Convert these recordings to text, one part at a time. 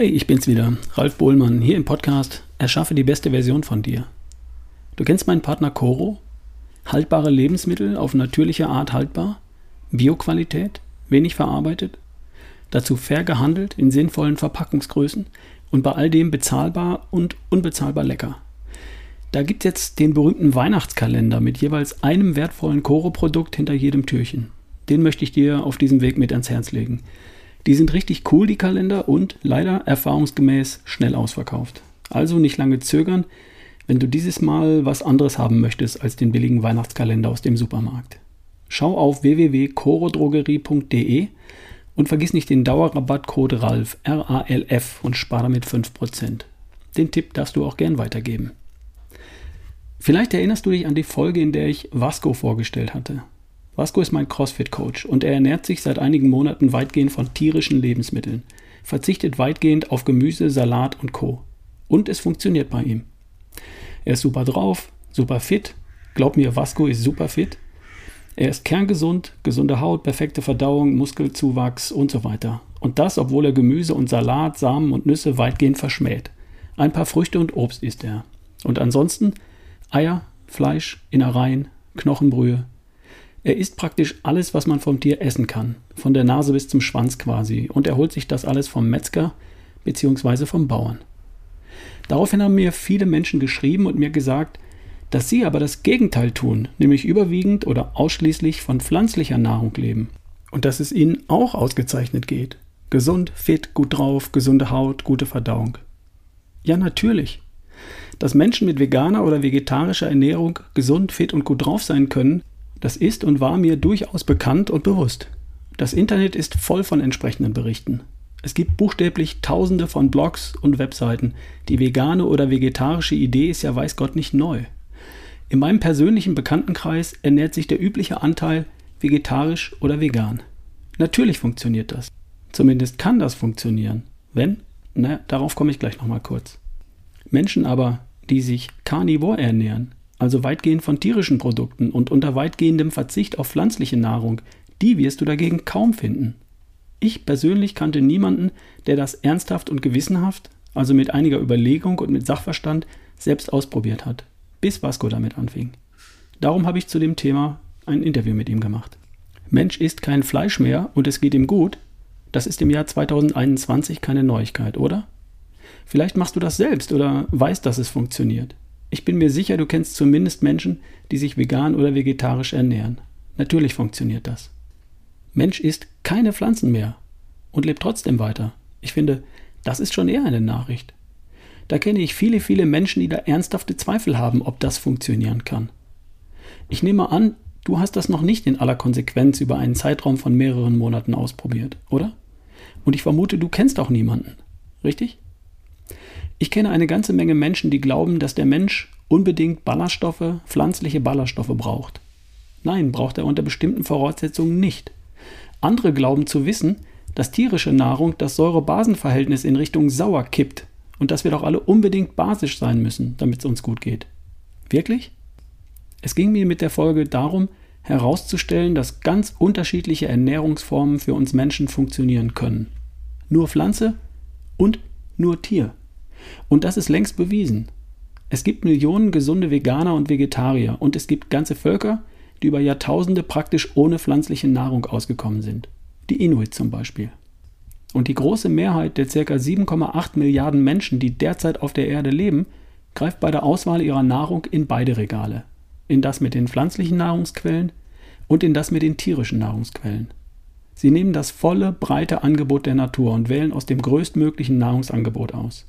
Hey, ich bin's wieder, Ralf Bohlmann, hier im Podcast Erschaffe die beste Version von dir. Du kennst meinen Partner Coro? Haltbare Lebensmittel auf natürliche Art haltbar? Bioqualität? Wenig verarbeitet? Dazu fair gehandelt in sinnvollen Verpackungsgrößen und bei all dem bezahlbar und unbezahlbar lecker. Da gibt es jetzt den berühmten Weihnachtskalender mit jeweils einem wertvollen Coro-Produkt hinter jedem Türchen. Den möchte ich dir auf diesem Weg mit ans Herz legen. Die sind richtig cool, die Kalender, und leider erfahrungsgemäß schnell ausverkauft. Also nicht lange zögern, wenn du dieses Mal was anderes haben möchtest als den billigen Weihnachtskalender aus dem Supermarkt. Schau auf www.corodrogerie.de und vergiss nicht den Dauerrabattcode RALF, R-A-L-F und spare damit 5%. Den Tipp darfst du auch gern weitergeben. Vielleicht erinnerst du dich an die Folge, in der ich Vasco vorgestellt hatte. Vasco ist mein CrossFit-Coach und er ernährt sich seit einigen Monaten weitgehend von tierischen Lebensmitteln, verzichtet weitgehend auf Gemüse, Salat und Co. Und es funktioniert bei ihm. Er ist super drauf, super fit. Glaub mir, Vasco ist super fit. Er ist kerngesund, gesunde Haut, perfekte Verdauung, Muskelzuwachs und so weiter. Und das, obwohl er Gemüse und Salat, Samen und Nüsse weitgehend verschmäht. Ein paar Früchte und Obst isst er. Und ansonsten Eier, Fleisch, Innereien, Knochenbrühe. Er isst praktisch alles, was man vom Tier essen kann, von der Nase bis zum Schwanz quasi, und er holt sich das alles vom Metzger bzw. vom Bauern. Daraufhin haben mir viele Menschen geschrieben und mir gesagt, dass sie aber das Gegenteil tun, nämlich überwiegend oder ausschließlich von pflanzlicher Nahrung leben. Und dass es ihnen auch ausgezeichnet geht. Gesund, fit, gut drauf, gesunde Haut, gute Verdauung. Ja, natürlich. Dass Menschen mit veganer oder vegetarischer Ernährung gesund, fit und gut drauf sein können, das ist und war mir durchaus bekannt und bewusst. Das Internet ist voll von entsprechenden Berichten. Es gibt buchstäblich tausende von Blogs und Webseiten. Die vegane oder vegetarische Idee ist ja weiß Gott nicht neu. In meinem persönlichen Bekanntenkreis ernährt sich der übliche Anteil vegetarisch oder vegan. Natürlich funktioniert das. Zumindest kann das funktionieren. Wenn? Na, darauf komme ich gleich nochmal kurz. Menschen aber, die sich karnivor ernähren, also weitgehend von tierischen Produkten und unter weitgehendem Verzicht auf pflanzliche Nahrung, die wirst du dagegen kaum finden. Ich persönlich kannte niemanden, der das ernsthaft und gewissenhaft, also mit einiger Überlegung und mit Sachverstand, selbst ausprobiert hat, bis Vasco damit anfing. Darum habe ich zu dem Thema ein Interview mit ihm gemacht. Mensch isst kein Fleisch mehr und es geht ihm gut, das ist im Jahr 2021 keine Neuigkeit, oder? Vielleicht machst du das selbst oder weißt, dass es funktioniert. Ich bin mir sicher, du kennst zumindest Menschen, die sich vegan oder vegetarisch ernähren. Natürlich funktioniert das. Mensch isst keine Pflanzen mehr und lebt trotzdem weiter. Ich finde, das ist schon eher eine Nachricht. Da kenne ich viele, viele Menschen, die da ernsthafte Zweifel haben, ob das funktionieren kann. Ich nehme an, du hast das noch nicht in aller Konsequenz über einen Zeitraum von mehreren Monaten ausprobiert, oder? Und ich vermute, du kennst auch niemanden. Richtig? Ich kenne eine ganze Menge Menschen, die glauben, dass der Mensch unbedingt Ballaststoffe, pflanzliche Ballaststoffe braucht. Nein, braucht er unter bestimmten Voraussetzungen nicht. Andere glauben zu wissen, dass tierische Nahrung das Säure-Basen-Verhältnis in Richtung sauer kippt und dass wir doch alle unbedingt basisch sein müssen, damit es uns gut geht. Wirklich? Es ging mir mit der Folge darum, herauszustellen, dass ganz unterschiedliche Ernährungsformen für uns Menschen funktionieren können. Nur Pflanze und nur Tier. Und das ist längst bewiesen. Es gibt Millionen gesunde Veganer und Vegetarier und es gibt ganze Völker, die über Jahrtausende praktisch ohne pflanzliche Nahrung ausgekommen sind. Die Inuit zum Beispiel. Und die große Mehrheit der ca. 7,8 Milliarden Menschen, die derzeit auf der Erde leben, greift bei der Auswahl ihrer Nahrung in beide Regale. In das mit den pflanzlichen Nahrungsquellen und in das mit den tierischen Nahrungsquellen. Sie nehmen das volle, breite Angebot der Natur und wählen aus dem größtmöglichen Nahrungsangebot aus.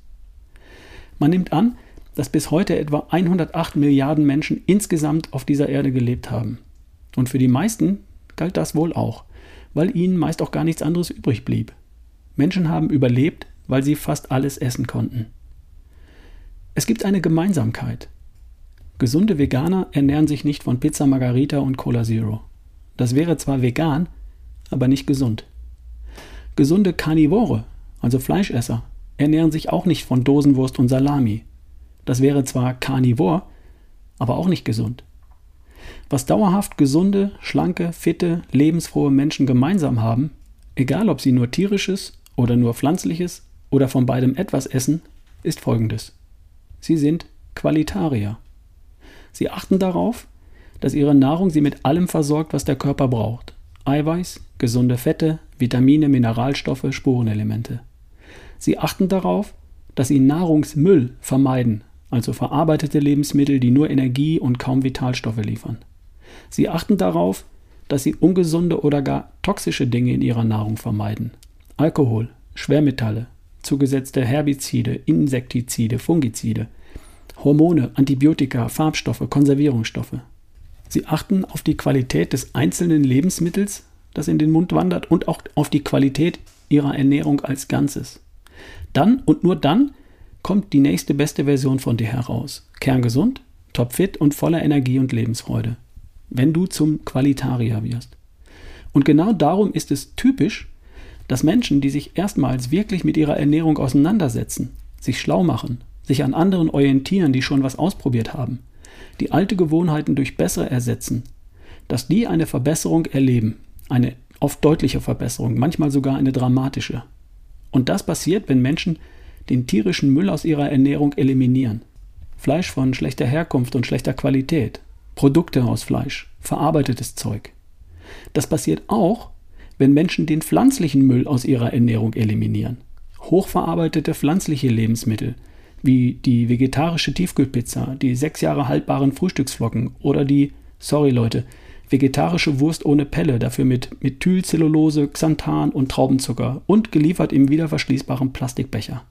Man nimmt an, dass bis heute etwa 108 Milliarden Menschen insgesamt auf dieser Erde gelebt haben. Und für die meisten galt das wohl auch, weil ihnen meist auch gar nichts anderes übrig blieb. Menschen haben überlebt, weil sie fast alles essen konnten. Es gibt eine Gemeinsamkeit. Gesunde Veganer ernähren sich nicht von Pizza Margarita und Cola Zero. Das wäre zwar vegan, aber nicht gesund. Gesunde Karnivore, also Fleischesser, ernähren sich auch nicht von Dosenwurst und Salami. Das wäre zwar Karnivor, aber auch nicht gesund. Was dauerhaft gesunde, schlanke, fitte, lebensfrohe Menschen gemeinsam haben, egal ob sie nur tierisches oder nur pflanzliches oder von beidem etwas essen, ist folgendes. Sie sind Qualitarier. Sie achten darauf, dass ihre Nahrung sie mit allem versorgt, was der Körper braucht. Eiweiß, gesunde Fette, Vitamine, Mineralstoffe, Spurenelemente. Sie achten darauf, dass sie Nahrungsmüll vermeiden, also verarbeitete Lebensmittel, die nur Energie und kaum Vitalstoffe liefern. Sie achten darauf, dass sie ungesunde oder gar toxische Dinge in ihrer Nahrung vermeiden. Alkohol, Schwermetalle, zugesetzte Herbizide, Insektizide, Fungizide, Hormone, Antibiotika, Farbstoffe, Konservierungsstoffe. Sie achten auf die Qualität des einzelnen Lebensmittels, das in den Mund wandert, und auch auf die Qualität ihrer Ernährung als Ganzes. Dann und nur dann kommt die nächste beste Version von dir heraus. Kerngesund, topfit und voller Energie und Lebensfreude. Wenn du zum Qualitarier wirst. Und genau darum ist es typisch, dass Menschen, die sich erstmals wirklich mit ihrer Ernährung auseinandersetzen, sich schlau machen, sich an anderen orientieren, die schon was ausprobiert haben, die alte Gewohnheiten durch bessere ersetzen, dass die eine Verbesserung erleben, eine oft deutliche Verbesserung, manchmal sogar eine dramatische. Und das passiert, wenn Menschen den tierischen Müll aus ihrer Ernährung eliminieren. Fleisch von schlechter Herkunft und schlechter Qualität, Produkte aus Fleisch, verarbeitetes Zeug. Das passiert auch, wenn Menschen den pflanzlichen Müll aus ihrer Ernährung eliminieren. Hochverarbeitete pflanzliche Lebensmittel, wie die vegetarische Tiefkühlpizza, die sechs Jahre haltbaren Frühstücksflocken oder die, sorry Leute, vegetarische Wurst ohne Pelle, dafür mit Methylcellulose, Xanthan und Traubenzucker und geliefert im wiederverschließbaren Plastikbecher.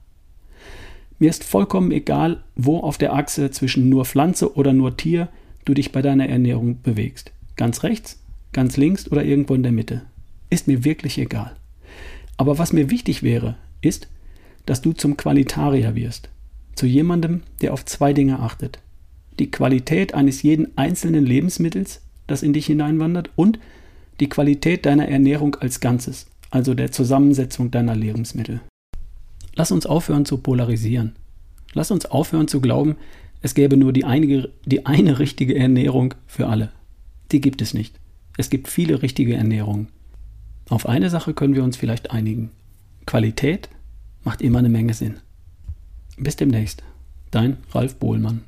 Mir ist vollkommen egal, wo auf der Achse zwischen nur Pflanze oder nur Tier du dich bei deiner Ernährung bewegst. Ganz rechts, ganz links oder irgendwo in der Mitte. Ist mir wirklich egal. Aber was mir wichtig wäre, ist, dass du zum Qualitarier wirst. Zu jemandem, der auf zwei Dinge achtet. Die Qualität eines jeden einzelnen Lebensmittels, das in dich hineinwandert, und die Qualität deiner Ernährung als Ganzes, also der Zusammensetzung deiner Lebensmittel. Lass uns aufhören zu polarisieren. Lass uns aufhören zu glauben, es gäbe nur die, einige, die eine richtige Ernährung für alle. Die gibt es nicht. Es gibt viele richtige Ernährungen. Auf eine Sache können wir uns vielleicht einigen. Qualität macht immer eine Menge Sinn. Bis demnächst. Dein Ralf Bohlmann.